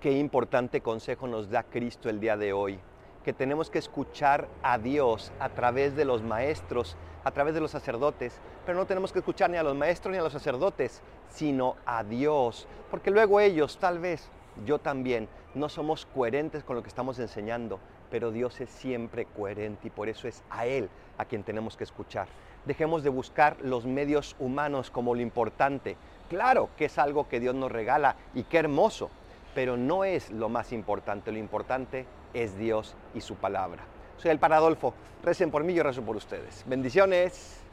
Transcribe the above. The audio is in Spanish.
Qué importante consejo nos da Cristo el día de hoy, que tenemos que escuchar a Dios a través de los maestros, a través de los sacerdotes, pero no tenemos que escuchar ni a los maestros ni a los sacerdotes, sino a Dios, porque luego ellos, tal vez, yo también, no somos coherentes con lo que estamos enseñando, pero Dios es siempre coherente y por eso es a Él a quien tenemos que escuchar. Dejemos de buscar los medios humanos como lo importante. Claro que es algo que Dios nos regala y qué hermoso, pero no es lo más importante. Lo importante es Dios y su palabra. Soy el Paradolfo. Recen por mí, yo rezo por ustedes. Bendiciones.